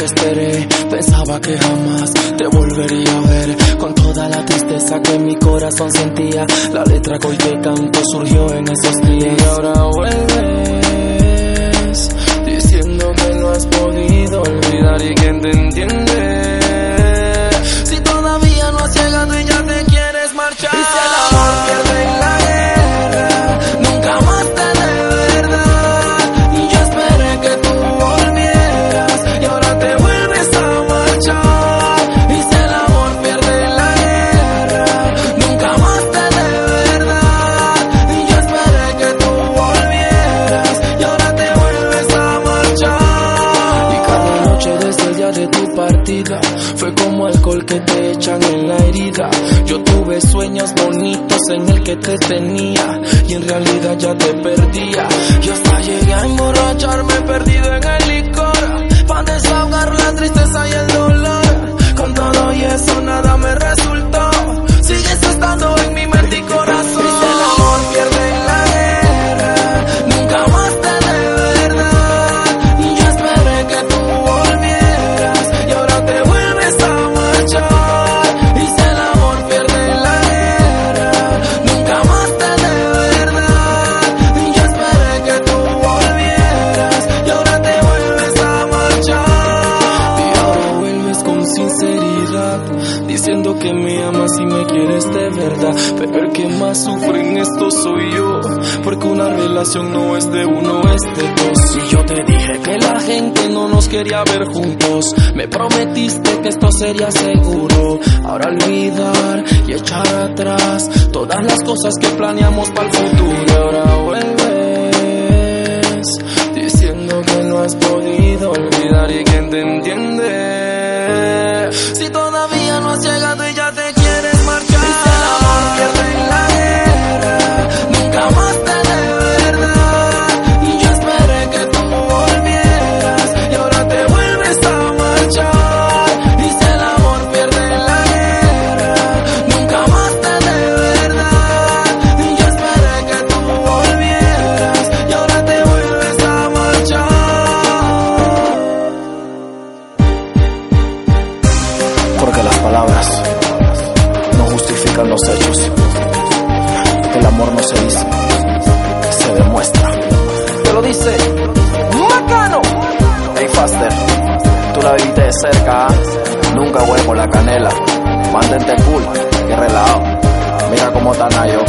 te esperé. Pensaba que jamás te volvería a ver. Con toda la tristeza que mi corazón sentía, la letra que hoy te canto surgió en esos días. Y ahora vuelve. Fue como alcohol que te echan en la herida. Yo tuve sueños bonitos en el que te tenía y en realidad ya te perdía. Yo hasta llegué a emborracharme perdido en el licor diciendo que me amas y me quieres de verdad. Pero el que más sufre en esto soy yo, porque una relación no es de uno, es de dos. Y yo te dije que la gente no nos quería ver juntos, me prometiste que esto sería seguro. Ahora olvidar y echar atrás todas las cosas que planeamos para el futuro. Ahora vuelves diciendo que no has podido olvidar los hechos. El amor no se dice, se demuestra. Te lo dice Macano. Hey Faster, tú la viviste de cerca, ¿ah? nunca huevo la canela. Mantente cool y relajado. Mira cómo está Nayo.